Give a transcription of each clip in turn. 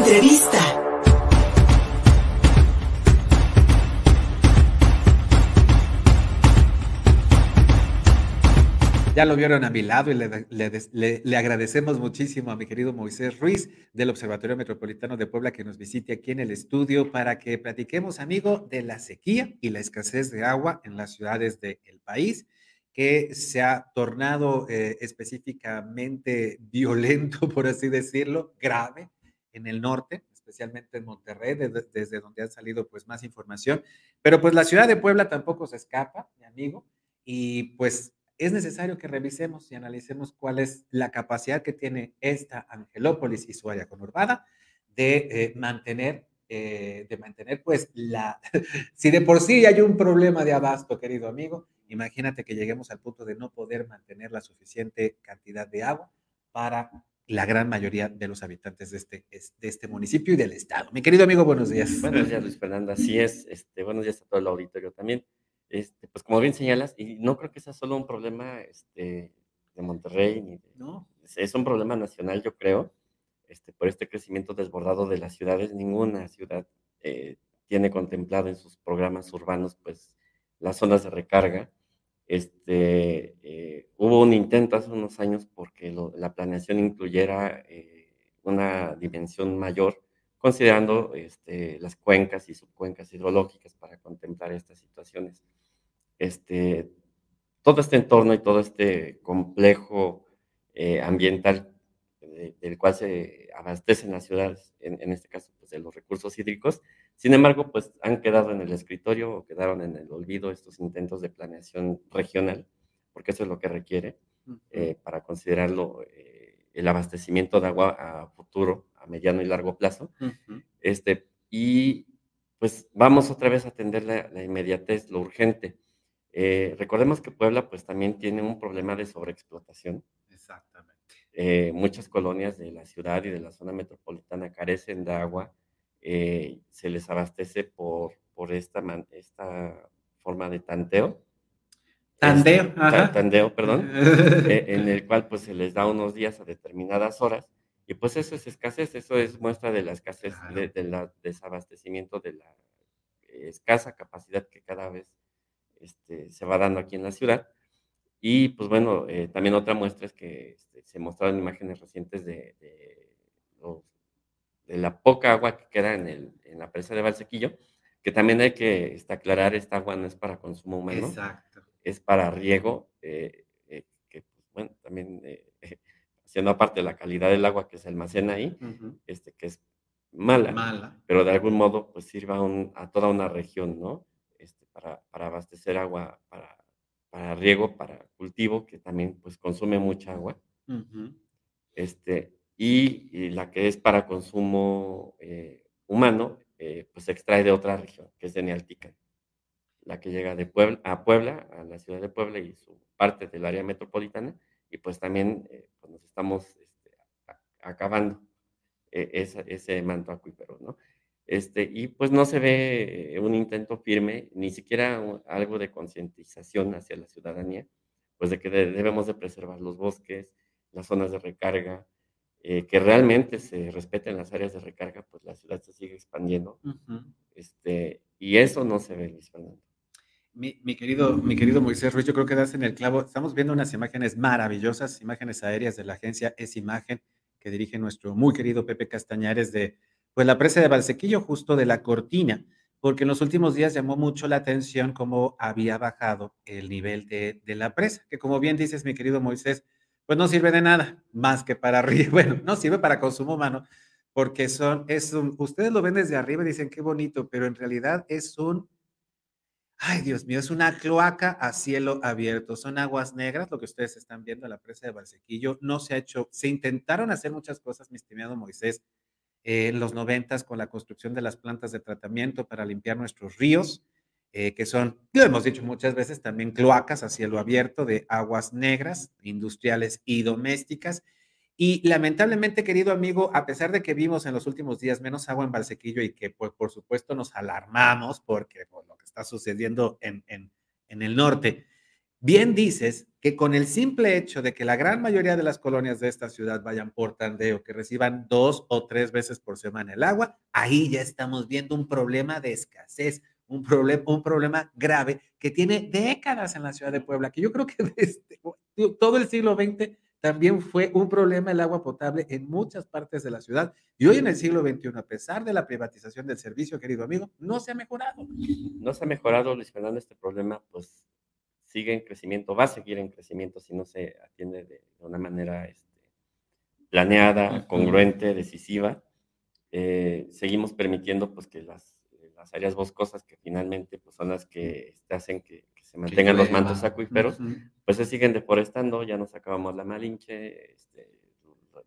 Entrevista. Ya lo vieron a mi lado y le, agradecemos muchísimo a mi querido Moisés Ruiz del Observatorio Metropolitano de Puebla que nos visite aquí en el estudio para que platiquemos, amigo, de la sequía y la escasez de agua en las ciudades del país que se ha tornado eh, específicamente violento, por así decirlo, grave en el norte, especialmente en Monterrey, desde, donde ha salido pues más información. Pero pues la ciudad de Puebla tampoco se escapa, mi amigo, y pues es necesario que revisemos y analicemos cuál es la capacidad que tiene esta Angelópolis y su área conurbada de eh, mantener, eh, de mantener, pues, la, si de por sí hay un problema de abasto, querido amigo, imagínate que lleguemos al punto de no poder mantener la suficiente cantidad de agua para la gran mayoría de los habitantes de este, de este municipio y del estado. Mi querido amigo, buenos días. Buenos días, Luis Fernando. Así es. Este, buenos días a todo el auditorio también. Este, pues como bien señalas, y no creo que sea solo un problema este, de Monterrey, ni no. es un problema nacional, yo creo, este, por este crecimiento desbordado de las ciudades. Ninguna ciudad eh, tiene contemplado en sus programas urbanos, pues, las zonas de recarga. Este, eh, hubo un intento hace unos años porque la planeación incluyera eh, una dimensión mayor considerando este, las cuencas y subcuencas hidrológicas para contemplar estas situaciones. Este, todo este entorno y todo este complejo eh, ambiental del cual se abastecen las ciudades, en, este caso de los recursos hídricos, sin embargo, pues han quedado en el escritorio o quedaron en el olvido estos intentos de planeación regional, porque eso es lo que requiere eh, para considerarlo eh, el abastecimiento de agua a futuro a mediano y largo plazo. este, y pues vamos otra vez a atender la, inmediatez, lo urgente. Eh, recordemos que Puebla pues también tiene un problema de sobreexplotación. Exactamente. Eh, muchas colonias de la ciudad y de la zona metropolitana carecen de agua, eh, se les abastece por, por esta, esta forma de tanteo. Tandeo, este, Tandeo, perdón, en el cual pues se les da unos días a determinadas horas y pues eso es escasez, eso es muestra de la escasez, del de, desabastecimiento, de la escasa capacidad que cada vez este, se va dando aquí en la ciudad. Y pues bueno, eh, también otra muestra es que este, se mostraron imágenes recientes de, de, la poca agua que queda en, el, en la presa de Valsequillo, que también hay que este, aclarar, esta agua no es para consumo humano, Exacto. es para riego, eh, eh, que pues, bueno, también siendo aparte la calidad del agua que se almacena ahí, este, que es mala, pero de algún modo pues sirva a, toda una región, ¿no? Este, para, abastecer agua, para, para, riego, para cultivo, que también pues consume mucha agua. este, y, la que es para consumo eh, humano, eh, pues se extrae de otra región, que es de Nealtican. La que llega de Puebla, a Puebla, a la ciudad de Puebla y su parte del área metropolitana, y pues también eh, pues nos estamos este, acabando eh, ese, manto acuífero, ¿no? Este, y pues no se ve un intento firme, ni siquiera algo de concientización hacia la ciudadanía, pues de que debemos de preservar los bosques, las zonas de recarga, eh, que realmente se respeten las áreas de recarga, pues la ciudad se sigue expandiendo. este, y eso no se ve, Luis Fernando. Mi, querido, mi querido Moisés Ruiz, yo creo que das en el clavo. Estamos viendo unas imágenes maravillosas, imágenes aéreas de la agencia Es Imagen, que dirige nuestro muy querido Pepe Castañares de pues, la presa de Valsequillo, justo de la cortina, porque en los últimos días llamó mucho la atención cómo había bajado el nivel de, la presa, que como bien dices, mi querido Moisés, pues no sirve de nada más que para arriba. Bueno, no sirve para consumo humano, porque son, es ustedes lo ven desde arriba y dicen qué bonito, pero en realidad es un Ay, Dios mío, es una cloaca a cielo abierto. Son aguas negras, lo que ustedes están viendo en la presa de Barsequillo. No se ha hecho, se intentaron hacer muchas cosas, mi estimado Moisés, en los noventas con la construcción de las plantas de tratamiento para limpiar nuestros ríos, eh, que son, lo hemos dicho muchas veces, también cloacas a cielo abierto de aguas negras, industriales y domésticas. Y lamentablemente, querido amigo, a pesar de que vimos en los últimos días menos agua en Valsequillo y que pues, por supuesto nos alarmamos porque por lo que está sucediendo en, en, el norte, Bien dices que con el simple hecho de que la gran mayoría de las colonias de esta ciudad vayan por tandeo, que reciban dos o tres veces por semana el agua, ahí ya estamos viendo un problema de escasez, un, problema, un problema grave que tiene décadas en la ciudad de Puebla, que yo creo que desde todo el siglo XX también fue un problema el agua potable en muchas partes de la ciudad. Y hoy en el siglo XXI, a pesar de la privatización del servicio, querido amigo, no se ha mejorado. No se ha mejorado, Luis Fernando, este problema, pues sigue en crecimiento, va a seguir en crecimiento si no se atiende de, una manera este, planeada, congruente, decisiva. Eh, seguimos permitiendo pues que las, las, áreas boscosas que finalmente pues, son las que este, hacen que, se mantengan los mantos acuíferos, pues se siguen deforestando, ya nos acabamos la Malinche, este,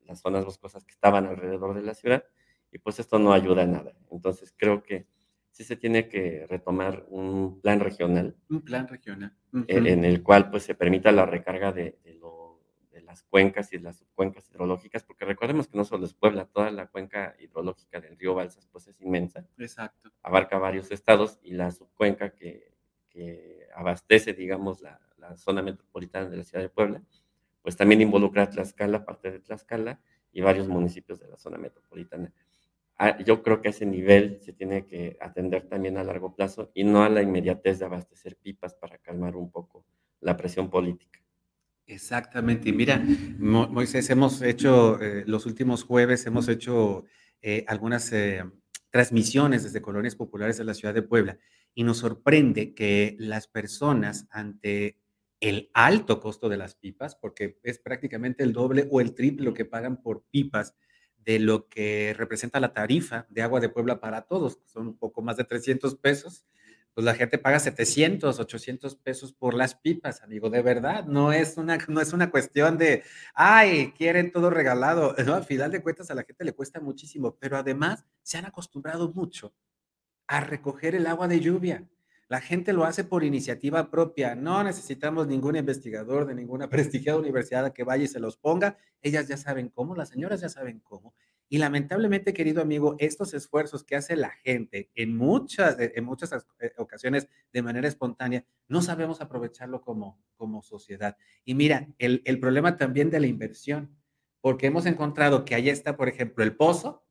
las zonas boscosas que estaban alrededor de la ciudad, y pues esto no ayuda a nada. Entonces creo que sí se tiene que retomar un plan regional. Un plan regional. en, el cual pues se permita la recarga de, las cuencas y las subcuencas hidrológicas, porque recordemos que no solo es Puebla, toda la cuenca hidrológica del río Balsas pues es inmensa. Exacto. Abarca varios estados y la subcuenca que, abastece, digamos, la, la, zona metropolitana de la ciudad de Puebla, pues también involucra a Tlaxcala, parte de Tlaxcala y varios municipios de la zona metropolitana yo creo que a ese nivel se tiene que atender también a largo plazo y no a la inmediatez de abastecer pipas para calmar un poco la presión política. Exactamente. Y mira, Moisés, hemos hecho, eh, los últimos jueves hemos hecho eh, algunas eh, transmisiones desde colonias populares de la ciudad de Puebla y nos sorprende que las personas ante el alto costo de las pipas, porque es prácticamente el doble o el triple lo que pagan por pipas, de lo que representa la tarifa de agua de Puebla para todos, son un poco más de 300 pesos, pues la gente paga 700, 800 pesos por las pipas, amigo, de verdad, no es una, no es una cuestión de, ay, quieren todo regalado, no, al final de cuentas a la gente le cuesta muchísimo, pero además se han acostumbrado mucho a recoger el agua de lluvia. La gente lo hace por iniciativa propia. No necesitamos ningún investigador de ninguna prestigiada universidad que vaya y se los ponga. Ellas ya saben cómo, las señoras ya saben cómo. Y lamentablemente, querido amigo, estos esfuerzos que hace la gente en muchas, eh, en muchas eh, ocasiones de manera espontánea, no sabemos aprovecharlo como, como sociedad. Y mira, el, el problema también de la inversión, porque hemos encontrado que ahí está, por ejemplo, el pozo,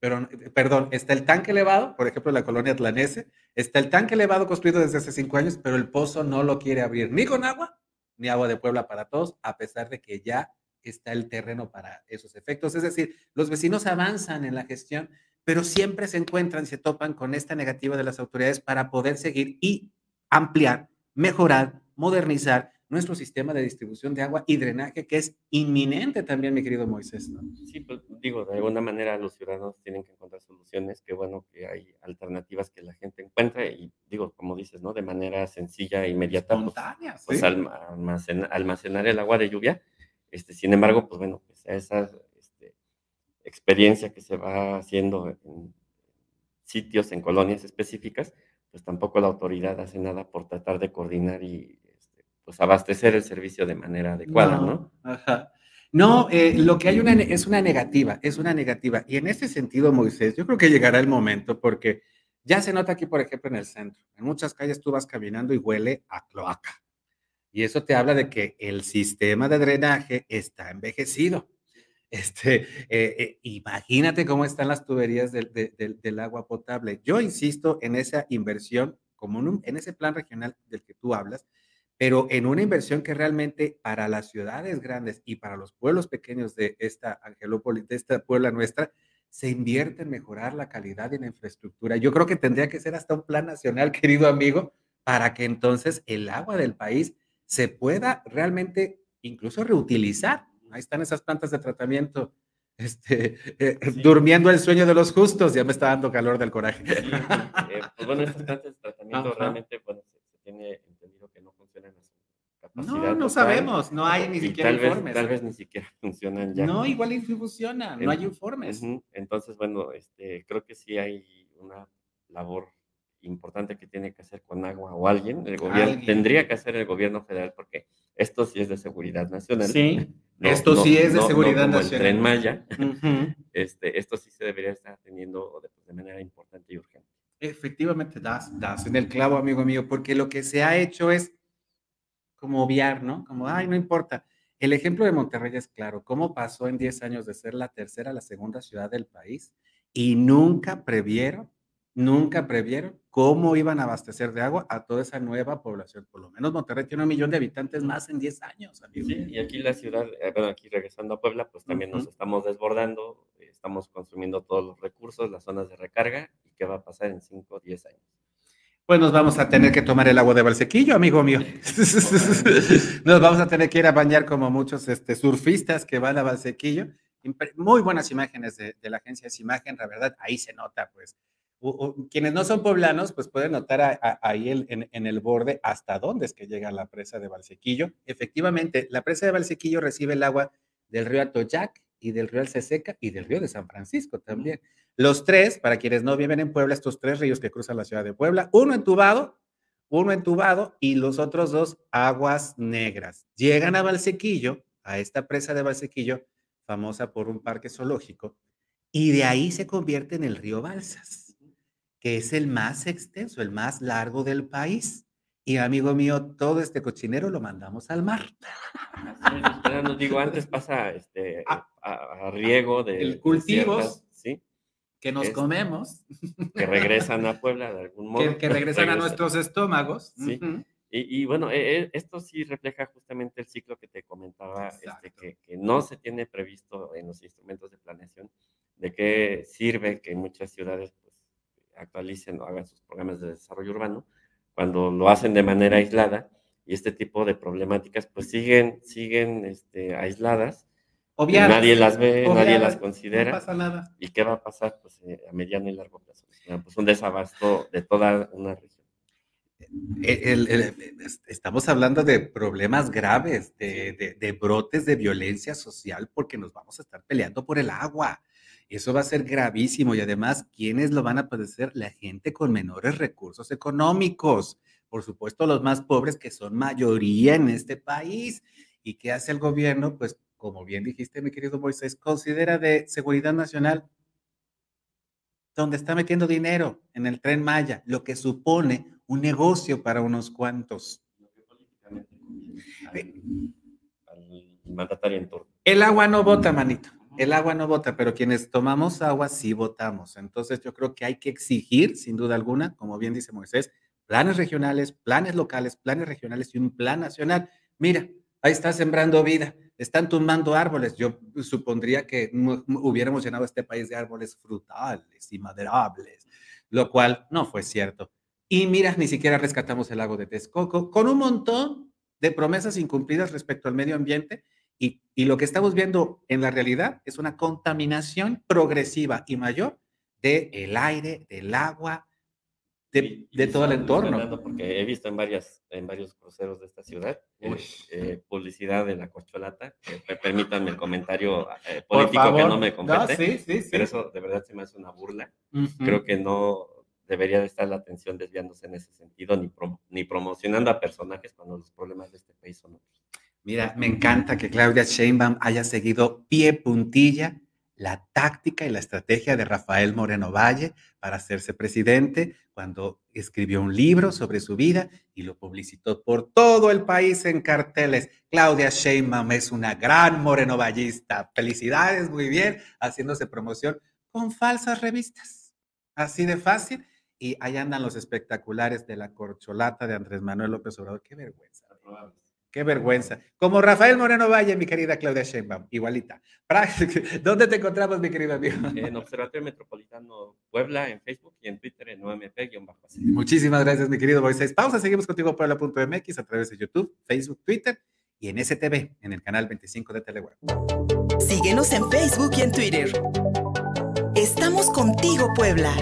pero, perdón, está el tanque elevado, por ejemplo, en la colonia Atlanese, está el tanque elevado construido desde hace cinco años, pero el pozo no lo quiere abrir ni con agua, ni agua de Puebla para todos, a pesar de que ya está el terreno para esos efectos. Es decir, los vecinos avanzan en la gestión, pero siempre se encuentran y se topan con esta negativa de las autoridades para poder seguir y ampliar, mejorar, modernizar nuestro sistema de distribución de agua y drenaje, que es inminente también, mi querido Moisés. Sí, pues digo, de alguna manera los ciudadanos tienen que encontrar soluciones, qué bueno que hay alternativas que la gente encuentra y digo, como dices, ¿no? De manera sencilla e inmediata. Pues, Espontánea, pues, almacenar, el agua de lluvia. Este, sin embargo, pues bueno, pues esa este, experiencia que se va haciendo en sitios, en colonias específicas, pues tampoco la autoridad hace nada por tratar de coordinar y pues abastecer el servicio de manera adecuada, ¿no? Ajá. No, eh, lo que hay una, es una negativa, es una negativa. Y en ese sentido, Moisés, yo creo que llegará el momento porque ya se nota aquí, por ejemplo, en el centro. En muchas calles tú vas caminando y huele a cloaca. Y eso te habla de que el sistema de drenaje está envejecido. Este, eh, eh, imagínate cómo están las tuberías del, del, agua potable. Yo insisto en esa inversión, como en ese plan regional del que tú hablas, pero en una inversión que realmente para las ciudades grandes y para los pueblos pequeños de esta Angelópolis, de esta Puebla nuestra, se invierte en mejorar la calidad y la infraestructura. Yo creo que tendría que ser hasta un plan nacional, querido amigo, para que entonces el agua del país se pueda realmente incluso reutilizar. Ahí están esas plantas de tratamiento, este, eh, durmiendo el sueño de los justos. Ya me está dando calor del coraje. Eh, pues bueno, estas plantas de tratamiento realmente, bueno, se tiene no, no sabemos, no hay ni siquiera informes. tal vez ni siquiera funcionan ya. No, igual funciona, no hay informes. Entonces, bueno, este, creo que sí hay una labor importante que tiene que hacer con agua o alguien, el gobierno, tendría que hacer el gobierno federal porque esto sí es de seguridad nacional. Sí, esto sí es de seguridad nacional. El tren Maya, este, esto sí se debería estar atendiendo de, de manera importante y urgente. Efectivamente, das, das en el clavo, amigo mío, porque lo que se ha hecho es como obviar, ¿no? Como, ay, no importa. El ejemplo de Monterrey es claro, cómo pasó en 10 años de ser la tercera a la segunda ciudad del país y nunca previeron, nunca previeron cómo iban a abastecer de agua a toda esa nueva población. Por lo menos Monterrey tiene un millón de habitantes más en 10 años. Sí, y aquí la ciudad, eh, bueno, aquí regresando a Puebla, pues también nos estamos desbordando, estamos consumiendo todos los recursos, las zonas de recarga, y qué va a pasar en 5 o 10 años. Pues nos vamos a tener que tomar el agua de Valsequillo, amigo mío. nos vamos a tener que ir a bañar como muchos este, surfistas que van a Valsequillo. Muy buenas imágenes de, la agencia Es Imagen, la verdad, ahí se nota, pues, quienes no son poblanos, pues pueden notar ahí en, el borde hasta dónde es que llega la presa de Valsequillo. Efectivamente, la presa de Valsequillo recibe el agua del río Atoyac y del río Alceseca y del río de San Francisco también. Los tres, para quienes no viven en Puebla, estos tres ríos que cruzan la ciudad de Puebla, uno entubado, uno entubado y los otros dos aguas negras. Llegan a Valsequillo, a esta presa de Valsequillo, famosa por un parque zoológico, y de ahí se convierte en el río Balsas que es el más extenso, el más largo del país. Y amigo mío, todo este cochinero lo mandamos al mar. nos digo, antes pasa este, ah. a, riego de cultivos, ¿sí? que nos comemos. Que regresan a Puebla de algún modo. Que, regresan, a nuestros estómagos. Sí. y, bueno, e, e, esto sí refleja justamente el ciclo que te comentaba, este, que, que, no se tiene previsto en los instrumentos de planeación, de qué sirve que muchas ciudades actualicen o hagan sus programas de desarrollo urbano, cuando lo hacen de manera aislada y este tipo de problemáticas pues siguen, siguen este, aisladas. nadie las ve, nadie las considera. No pasa nada. ¿Y qué va a pasar pues, eh, a mediano y largo plazo? Pues un desabasto de toda una región. estamos hablando de problemas graves, de, de, brotes de violencia social, porque nos vamos a estar peleando por el agua. Eso va a ser gravísimo y además, ¿quiénes lo van a padecer? La gente con menores recursos económicos. Por supuesto, los más pobres que son mayoría en este país. ¿Y qué hace el gobierno? Pues, como bien dijiste, mi querido Moisés, considera de seguridad nacional donde está metiendo dinero en el tren Maya, lo que supone un negocio para unos cuantos. El agua no vota, manito. El agua no vota, pero quienes tomamos agua sí votamos. Entonces yo creo que hay que exigir, sin duda alguna, como bien dice Moisés, planes regionales, planes locales, planes regionales y un plan nacional. Mira, ahí está sembrando vida, están tumbando árboles. Yo supondría que hubiéramos llenado este país de árboles frutales y maderables, lo cual no fue cierto. Y mira, ni siquiera rescatamos el lago de Texcoco, con un montón de promesas incumplidas respecto al medio ambiente y, lo que estamos viendo en la realidad es una contaminación progresiva y mayor del el aire, del agua, de, de todo el entorno. Porque he visto en, varias, en varios cruceros de esta ciudad eh, eh, publicidad de la corcholata. permítanme el comentario eh, político que no me compete. sí, sí, sí. Pero eso de verdad se me hace una burla. Creo que no debería de estar la atención desviándose en ese sentido, ni, ni promocionando a personajes cuando los problemas de este país son otros. Mira, me encanta que Claudia Sheinbaum haya seguido pie puntilla la táctica y la estrategia de Rafael Moreno Valle para hacerse presidente cuando escribió un libro sobre su vida y lo publicitó por todo el país en carteles. Claudia Sheinbaum es una gran morenovallista. Felicidades, muy bien, haciéndose promoción con falsas revistas. Así de fácil. Y ahí andan los espectaculares de la corcholata de Andrés Manuel López Obrador. Qué vergüenza. Qué vergüenza. Como Rafael Moreno Valle, mi querida Claudia Sheinbaum, igualita. ¿Dónde te encontramos, mi querido amigo? En Observatorio Metropolitano Puebla, en Facebook y en Twitter en omp Muchísimas gracias, mi querido Moisés. Pausa, seguimos contigo Puebla.mx a través de YouTube, Facebook, Twitter y en STV, en el canal 25 de Teleweb. Síguenos en Facebook y en Twitter. Estamos contigo, Puebla.